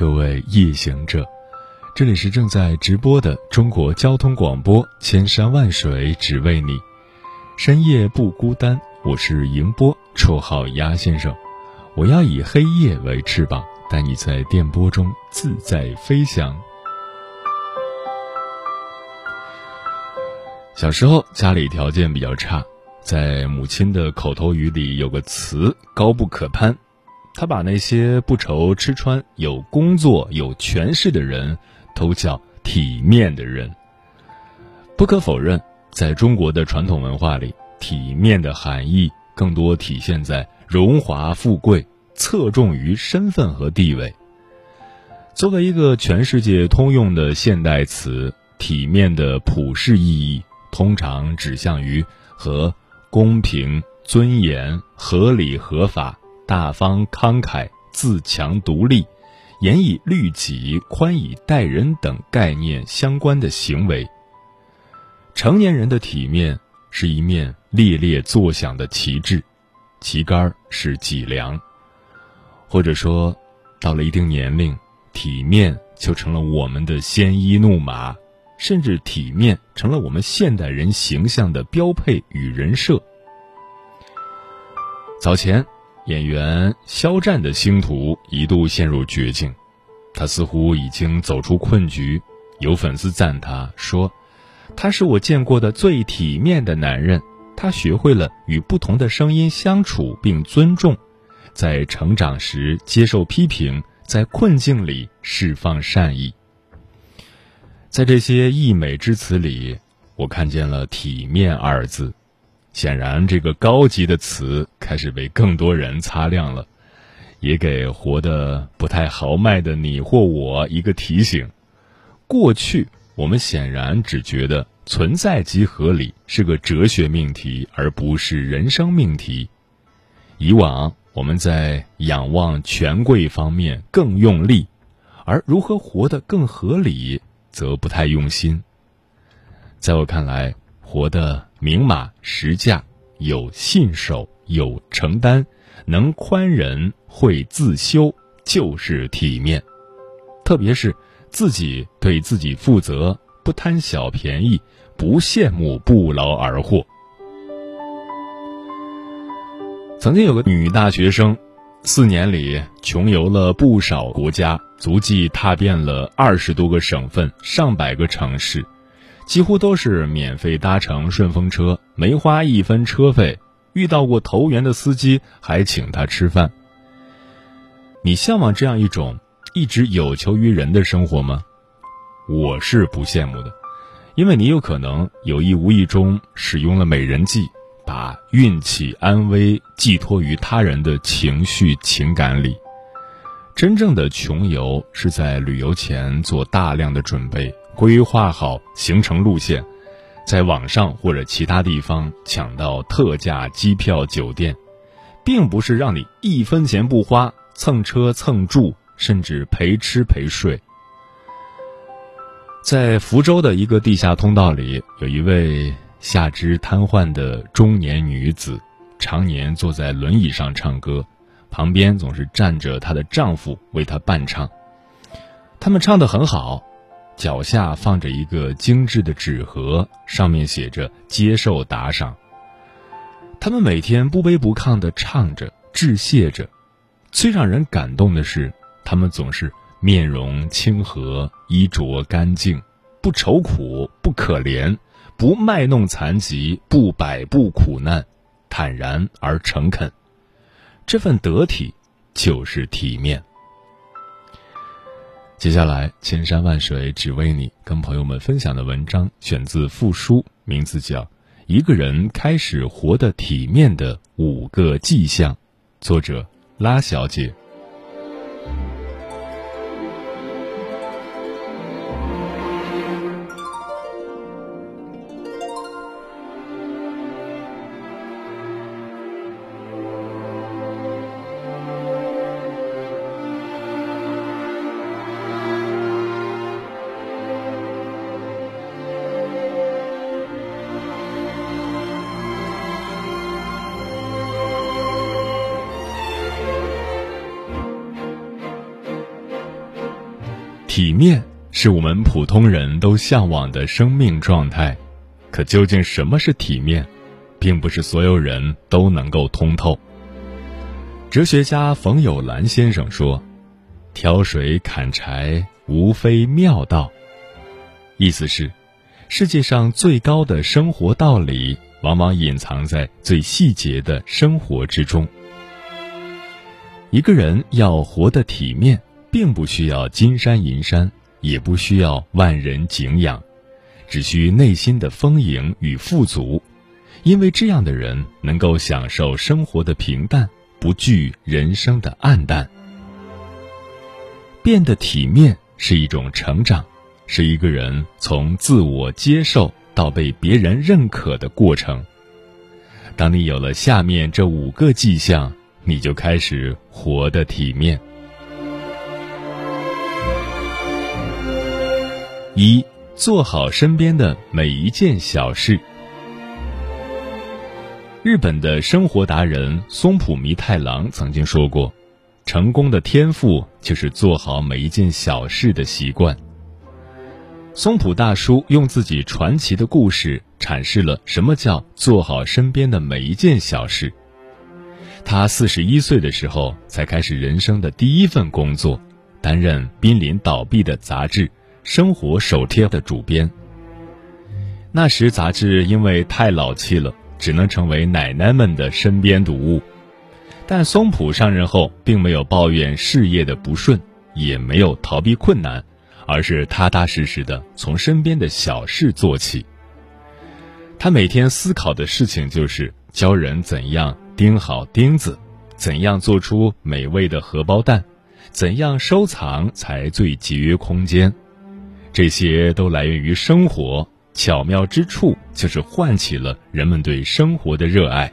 各位夜行者，这里是正在直播的中国交通广播，千山万水只为你，深夜不孤单。我是迎波，绰号鸭先生。我要以黑夜为翅膀，带你在电波中自在飞翔。小时候家里条件比较差，在母亲的口头语里有个词高不可攀。他把那些不愁吃穿、有工作、有权势的人，都叫体面的人。不可否认，在中国的传统文化里，体面的含义更多体现在荣华富贵，侧重于身份和地位。作为一个全世界通用的现代词，体面的普世意义通常指向于和公平、尊严、合理、合法。大方慷慨、自强独立、严以律己、宽以待人等概念相关的行为。成年人的体面是一面猎猎作响的旗帜，旗杆是脊梁。或者说，到了一定年龄，体面就成了我们的鲜衣怒马，甚至体面成了我们现代人形象的标配与人设。早前。演员肖战的星途一度陷入绝境，他似乎已经走出困局。有粉丝赞他说：“他是我见过的最体面的男人。他学会了与不同的声音相处并尊重，在成长时接受批评，在困境里释放善意。”在这些溢美之词里，我看见了“体面”二字。显然，这个高级的词开始被更多人擦亮了，也给活得不太豪迈的你或我一个提醒：过去我们显然只觉得存在即合理是个哲学命题，而不是人生命题。以往我们在仰望权贵方面更用力，而如何活得更合理，则不太用心。在我看来，活得。明码实价，有信守，有承担，能宽仁，会自修，就是体面。特别是自己对自己负责，不贪小便宜，不羡慕不劳而获。曾经有个女大学生，四年里穷游了不少国家，足迹踏遍了二十多个省份，上百个城市。几乎都是免费搭乘顺风车，没花一分车费。遇到过投缘的司机，还请他吃饭。你向往这样一种一直有求于人的生活吗？我是不羡慕的，因为你有可能有意无意中使用了美人计，把运气、安危寄托于他人的情绪情感里。真正的穷游是在旅游前做大量的准备。规划好行程路线，在网上或者其他地方抢到特价机票、酒店，并不是让你一分钱不花蹭车蹭住，甚至陪吃陪睡。在福州的一个地下通道里，有一位下肢瘫痪的中年女子，常年坐在轮椅上唱歌，旁边总是站着她的丈夫为她伴唱。他们唱得很好。脚下放着一个精致的纸盒，上面写着“接受打赏”。他们每天不卑不亢地唱着、致谢着。最让人感动的是，他们总是面容清和、衣着干净，不愁苦、不可怜、不卖弄残疾、不摆布苦难，坦然而诚恳。这份得体，就是体面。接下来，千山万水只为你，跟朋友们分享的文章选自《复书》，名字叫《一个人开始活得体面的五个迹象》，作者拉小姐。体面是我们普通人都向往的生命状态，可究竟什么是体面，并不是所有人都能够通透。哲学家冯友兰先生说：“挑水砍柴，无非妙道。”意思是，世界上最高的生活道理，往往隐藏在最细节的生活之中。一个人要活得体面。并不需要金山银山，也不需要万人敬仰，只需内心的丰盈与富足，因为这样的人能够享受生活的平淡，不惧人生的暗淡。变得体面是一种成长，是一个人从自我接受到被别人认可的过程。当你有了下面这五个迹象，你就开始活得体面。一做好身边的每一件小事。日本的生活达人松浦弥太郎曾经说过：“成功的天赋就是做好每一件小事的习惯。”松浦大叔用自己传奇的故事阐释了什么叫做好身边的每一件小事。他四十一岁的时候才开始人生的第一份工作，担任濒临倒闭的杂志。生活手贴的主编。那时杂志因为太老气了，只能成为奶奶们的身边读物。但松浦上任后，并没有抱怨事业的不顺，也没有逃避困难，而是踏踏实实的从身边的小事做起。他每天思考的事情就是教人怎样钉好钉子，怎样做出美味的荷包蛋，怎样收藏才最节约空间。这些都来源于生活，巧妙之处就是唤起了人们对生活的热爱。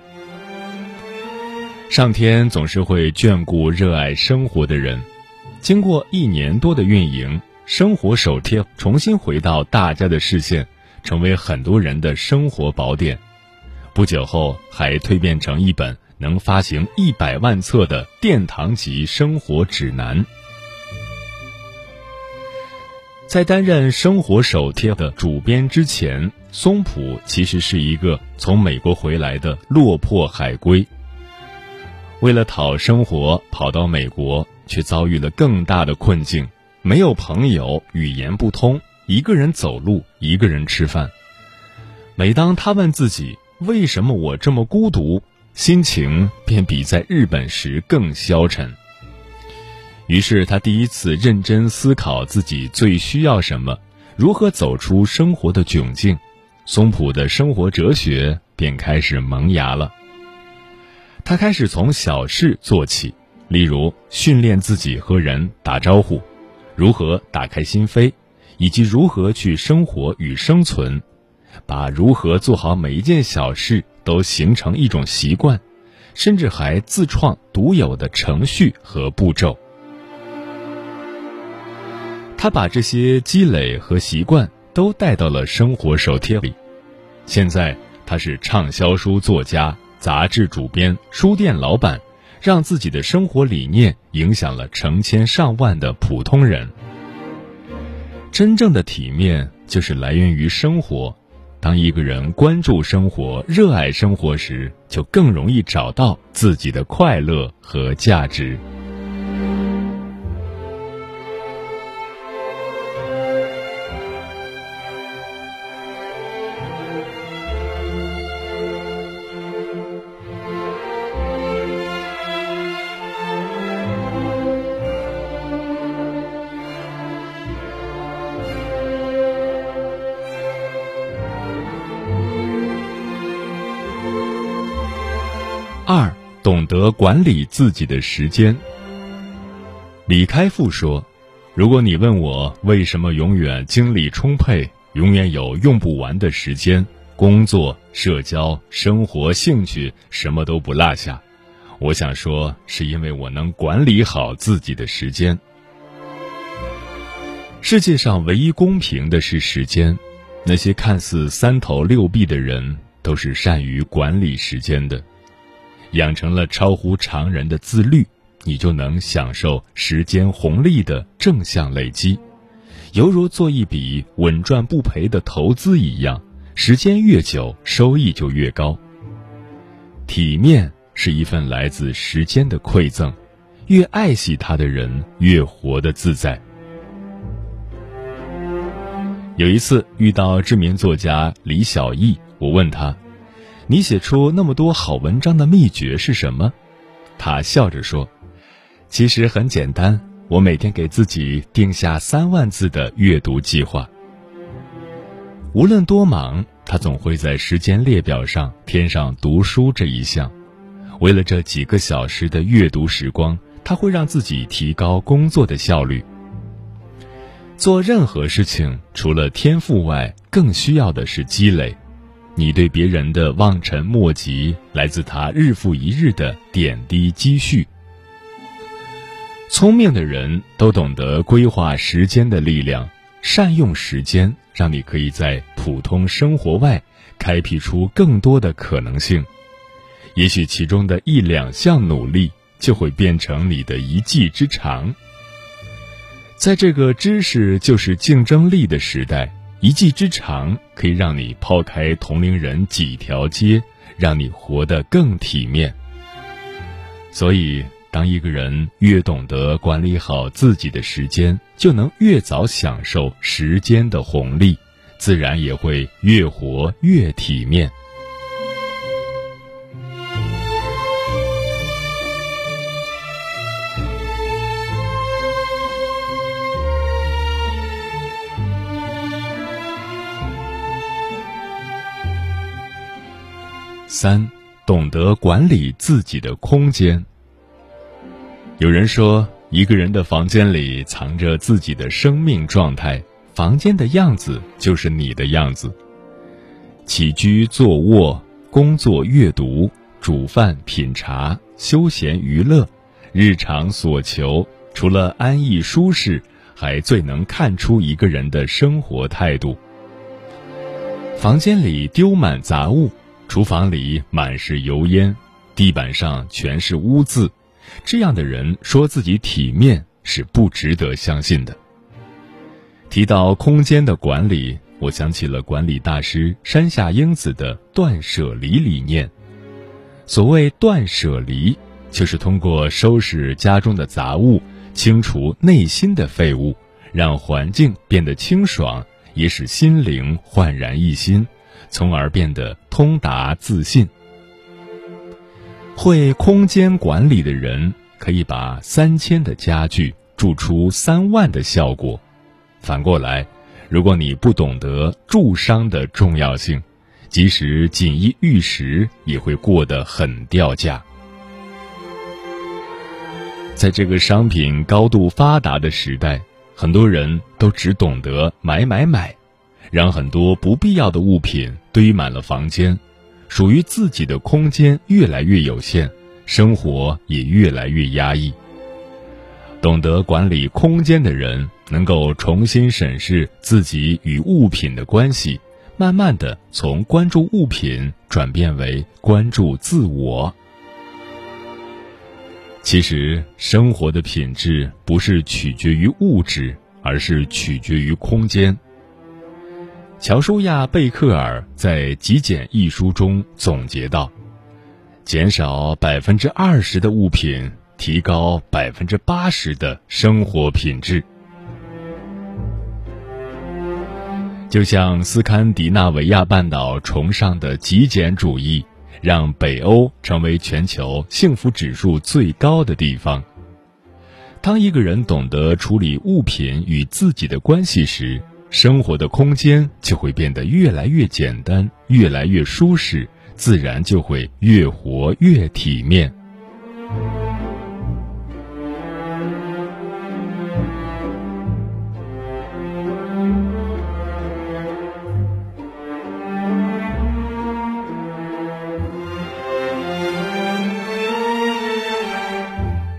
上天总是会眷顾热爱生活的人。经过一年多的运营，生活手贴重新回到大家的视线，成为很多人的生活宝典。不久后，还蜕变成一本能发行一百万册的殿堂级生活指南。在担任《生活手帖》的主编之前，松浦其实是一个从美国回来的落魄海归。为了讨生活，跑到美国，却遭遇了更大的困境：没有朋友，语言不通，一个人走路，一个人吃饭。每当他问自己为什么我这么孤独，心情便比在日本时更消沉。于是他第一次认真思考自己最需要什么，如何走出生活的窘境。松浦的生活哲学便开始萌芽了。他开始从小事做起，例如训练自己和人打招呼，如何打开心扉，以及如何去生活与生存，把如何做好每一件小事都形成一种习惯，甚至还自创独有的程序和步骤。他把这些积累和习惯都带到了生活手贴里。现在他是畅销书作家、杂志主编、书店老板，让自己的生活理念影响了成千上万的普通人。真正的体面就是来源于生活。当一个人关注生活、热爱生活时，就更容易找到自己的快乐和价值。得管理自己的时间。李开复说：“如果你问我为什么永远精力充沛，永远有用不完的时间，工作、社交、生活、兴趣什么都不落下，我想说，是因为我能管理好自己的时间。世界上唯一公平的是时间，那些看似三头六臂的人，都是善于管理时间的。养成了超乎常人的自律，你就能享受时间红利的正向累积。”犹如做一笔稳赚不赔的投资一样，时间越久，收益就越高。体面是一份来自时间的馈赠，越爱惜它的人，越活得自在。有一次遇到知名作家李小艺，我问他：“你写出那么多好文章的秘诀是什么？”他笑着说：“其实很简单。”我每天给自己定下三万字的阅读计划。无论多忙，他总会在时间列表上添上读书这一项。为了这几个小时的阅读时光，他会让自己提高工作的效率。做任何事情，除了天赋外，更需要的是积累。你对别人的望尘莫及，来自他日复一日的点滴积蓄。聪明的人都懂得规划时间的力量，善用时间，让你可以在普通生活外开辟出更多的可能性。也许其中的一两项努力就会变成你的一技之长。在这个知识就是竞争力的时代，一技之长可以让你抛开同龄人几条街，让你活得更体面。所以。当一个人越懂得管理好自己的时间，就能越早享受时间的红利，自然也会越活越体面。三，懂得管理自己的空间。有人说，一个人的房间里藏着自己的生命状态，房间的样子就是你的样子。起居坐卧、工作阅读、煮饭品茶、休闲娱乐，日常所求，除了安逸舒适，还最能看出一个人的生活态度。房间里丢满杂物，厨房里满是油烟，地板上全是污渍。这样的人说自己体面是不值得相信的。提到空间的管理，我想起了管理大师山下英子的断舍离理念。所谓断舍离，就是通过收拾家中的杂物，清除内心的废物，让环境变得清爽，也使心灵焕然一新，从而变得通达自信。会空间管理的人，可以把三千的家具铸出三万的效果。反过来，如果你不懂得住商的重要性，即使锦衣玉食也会过得很掉价。在这个商品高度发达的时代，很多人都只懂得买买买，让很多不必要的物品堆满了房间。属于自己的空间越来越有限，生活也越来越压抑。懂得管理空间的人，能够重新审视自己与物品的关系，慢慢的从关注物品转变为关注自我。其实，生活的品质不是取决于物质，而是取决于空间。乔舒亚·贝克尔在《极简》一书中总结道：“减少百分之二十的物品，提高百分之八十的生活品质。”就像斯堪的纳维亚半岛崇尚的极简主义，让北欧成为全球幸福指数最高的地方。当一个人懂得处理物品与自己的关系时，生活的空间就会变得越来越简单越来越舒适自然就会越活越体面。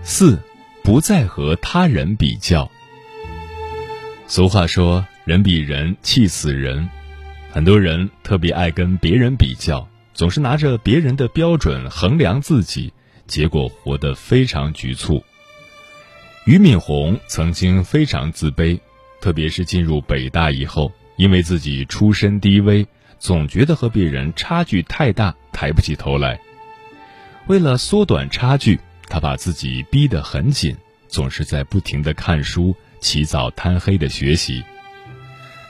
四不再和他人比较。俗话说人比人气死人。”很多人特别爱跟别人比较，总是拿着别人的标准衡量自己，结果活得非常局促。俞敏洪曾经非常自卑，特别是进入北大以后，因为自己出身低微，总觉得和别人差距太大，抬不起头来。为了缩短差距，他把自己逼得很紧，总是在不停的看书，起早贪黑的学习。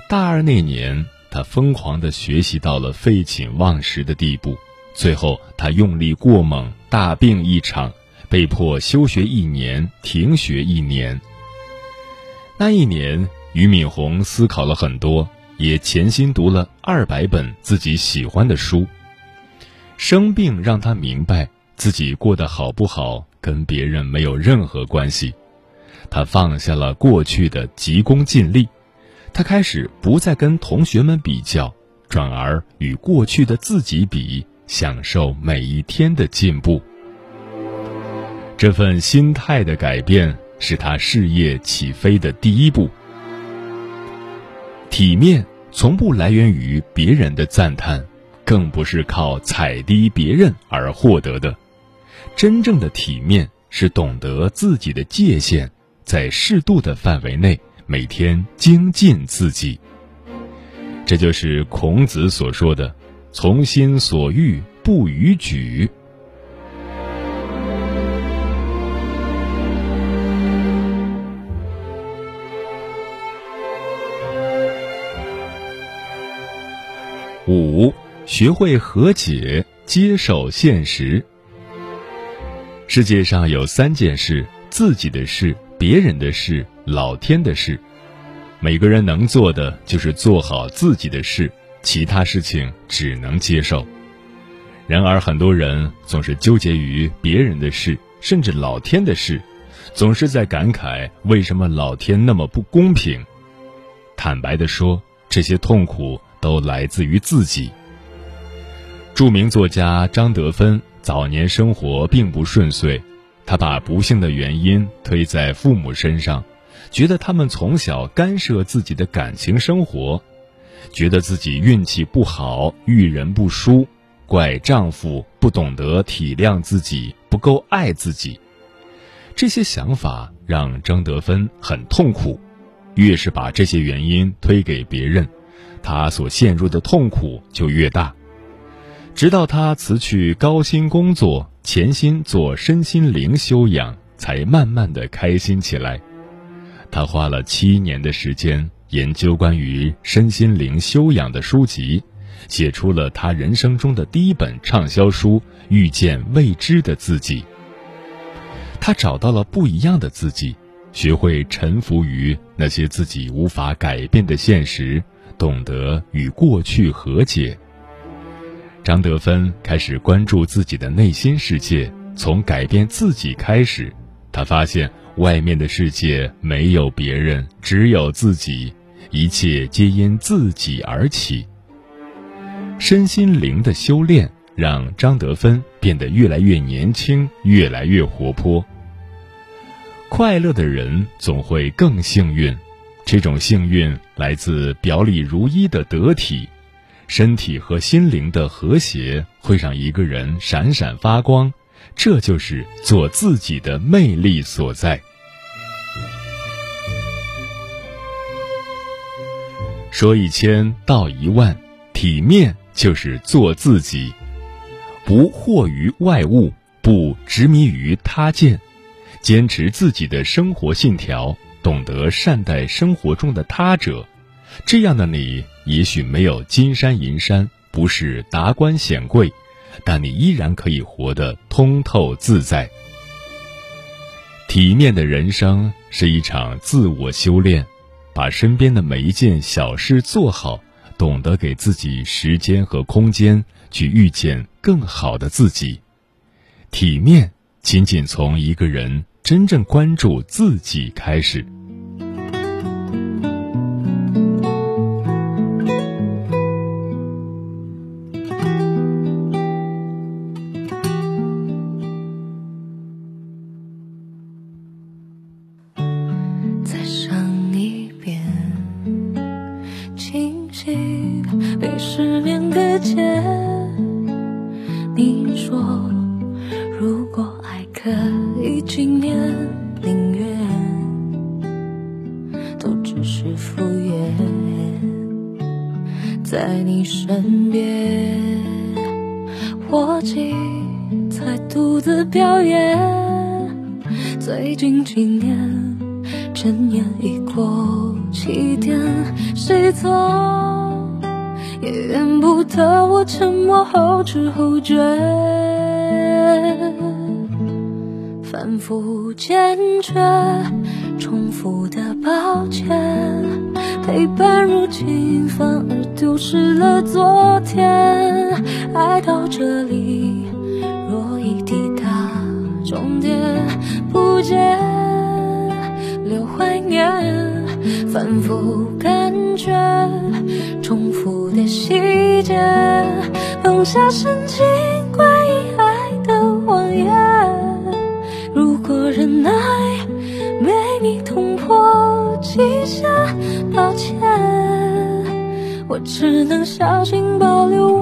大二那年。他疯狂的学习到了废寝忘食的地步，最后他用力过猛，大病一场，被迫休学一年，停学一年。那一年，俞敏洪思考了很多，也潜心读了二百本自己喜欢的书。生病让他明白，自己过得好不好跟别人没有任何关系，他放下了过去的急功近利。他开始不再跟同学们比较，转而与过去的自己比，享受每一天的进步。这份心态的改变是他事业起飞的第一步。体面从不来源于别人的赞叹，更不是靠踩低别人而获得的。真正的体面是懂得自己的界限，在适度的范围内。每天精进自己，这就是孔子所说的“从心所欲不逾矩”。五，学会和解，接受现实。世界上有三件事：自己的事、别人的事。老天的事，每个人能做的就是做好自己的事，其他事情只能接受。然而，很多人总是纠结于别人的事，甚至老天的事，总是在感慨为什么老天那么不公平。坦白的说，这些痛苦都来自于自己。著名作家张德芬早年生活并不顺遂，他把不幸的原因推在父母身上。觉得他们从小干涉自己的感情生活，觉得自己运气不好，遇人不淑，怪丈夫不懂得体谅自己，不够爱自己。这些想法让张德芬很痛苦，越是把这些原因推给别人，他所陷入的痛苦就越大。直到他辞去高薪工作，潜心做身心灵修养，才慢慢的开心起来。他花了七年的时间研究关于身心灵修养的书籍，写出了他人生中的第一本畅销书《遇见未知的自己》。他找到了不一样的自己，学会臣服于那些自己无法改变的现实，懂得与过去和解。张德芬开始关注自己的内心世界，从改变自己开始，他发现。外面的世界没有别人，只有自己，一切皆因自己而起。身心灵的修炼让张德芬变得越来越年轻，越来越活泼。快乐的人总会更幸运，这种幸运来自表里如一的得体，身体和心灵的和谐会让一个人闪闪发光，这就是做自己的魅力所在。说一千道一万，体面就是做自己，不惑于外物，不执迷于他见，坚持自己的生活信条，懂得善待生活中的他者。这样的你，也许没有金山银山，不是达官显贵，但你依然可以活得通透自在。体面的人生是一场自我修炼。把身边的每一件小事做好，懂得给自己时间和空间去遇见更好的自己。体面仅仅从一个人真正关注自己开始。反复感觉，重复的细节，放下深情关于爱的谎言。如果忍耐被你捅破极限，抱歉，我只能小心保留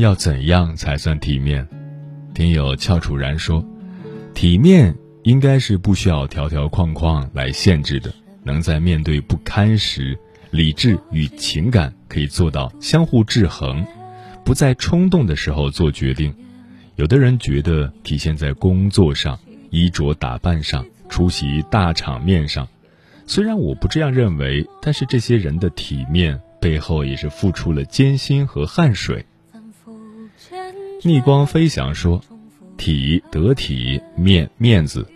要怎样才算体面？听友翘楚然说，体面应该是不需要条条框框来限制的，能在面对不堪时，理智与情感可以做到相互制衡，不在冲动的时候做决定。有的人觉得体现在工作上、衣着打扮上、出席大场面上，虽然我不这样认为，但是这些人的体面背后也是付出了艰辛和汗水。逆光飞翔说：“体得体，面面子，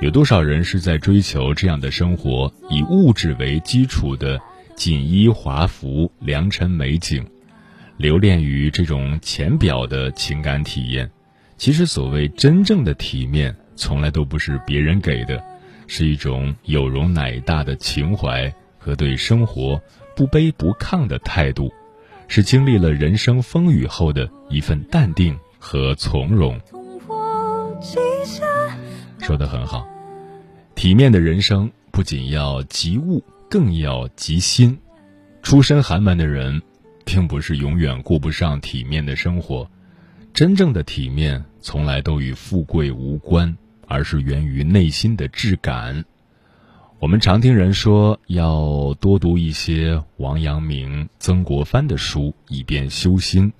有多少人是在追求这样的生活？以物质为基础的锦衣华服、良辰美景，留恋于这种浅表的情感体验。其实，所谓真正的体面，从来都不是别人给的，是一种有容乃大的情怀和对生活不卑不亢的态度。”是经历了人生风雨后的一份淡定和从容。说的很好，体面的人生不仅要及物，更要及心。出身寒门的人，并不是永远过不上体面的生活。真正的体面，从来都与富贵无关，而是源于内心的质感。我们常听人说要多读一些王阳明、曾国藩的书，以便修心。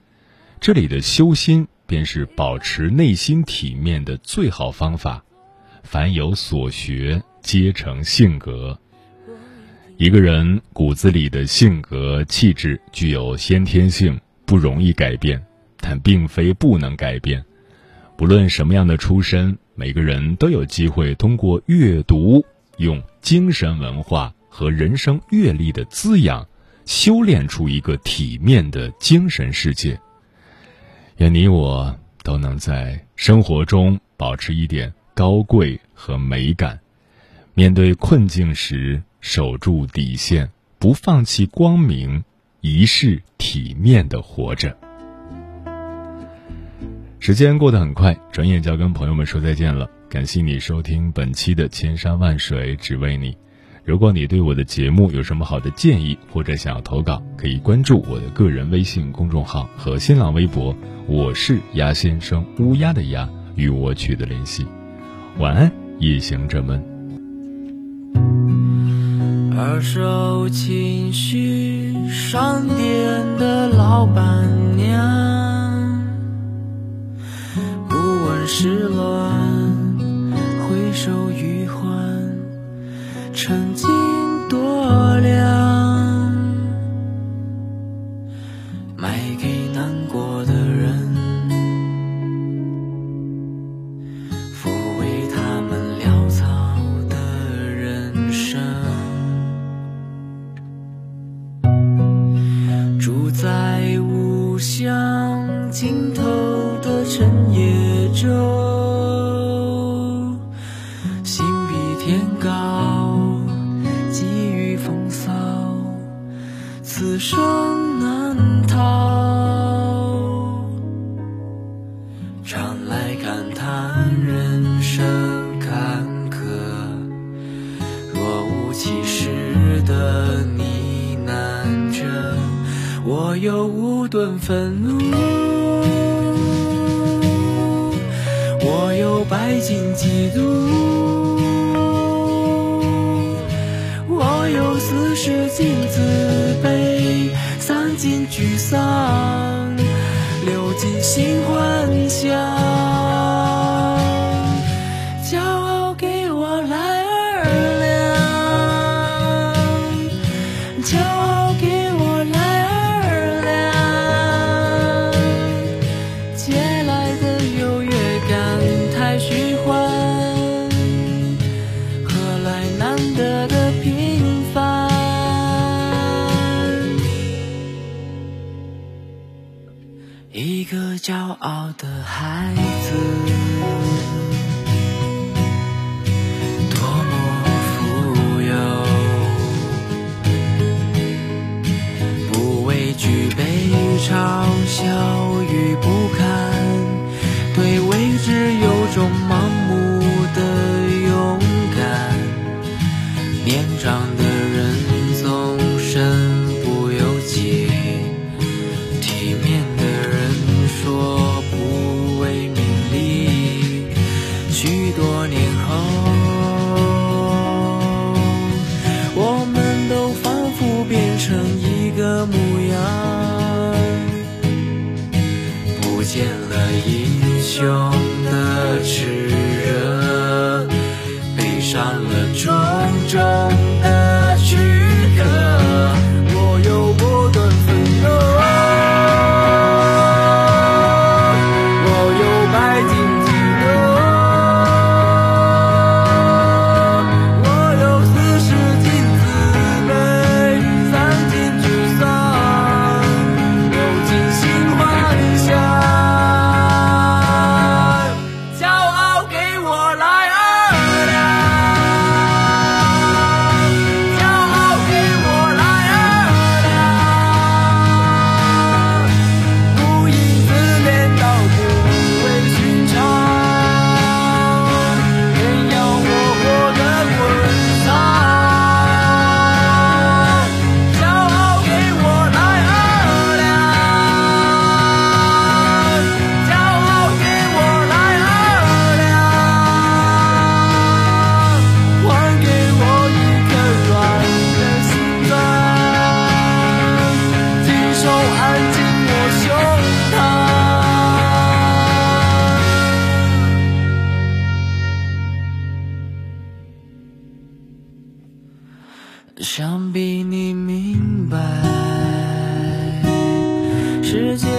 这里的修心，便是保持内心体面的最好方法。凡有所学，皆成性格。一个人骨子里的性格气质具有先天性，不容易改变，但并非不能改变。不论什么样的出身，每个人都有机会通过阅读。用精神文化和人生阅历的滋养，修炼出一个体面的精神世界。愿你我都能在生活中保持一点高贵和美感，面对困境时守住底线，不放弃光明，一世体面的活着。时间过得很快，转眼就要跟朋友们说再见了。感谢你收听本期的《千山万水只为你》。如果你对我的节目有什么好的建议，或者想要投稿，可以关注我的个人微信公众号和新浪微博。我是鸭先生，乌鸦的鸭，与我取得联系。晚安，夜行者们。二手情绪商店的老板娘，不问时乱。手余欢，曾经我有百斤几度我有四十斤自卑三斤沮丧流进心的孩子。多么富有不畏惧被嘲笑与不堪对未知有种盲想必你明白，世界。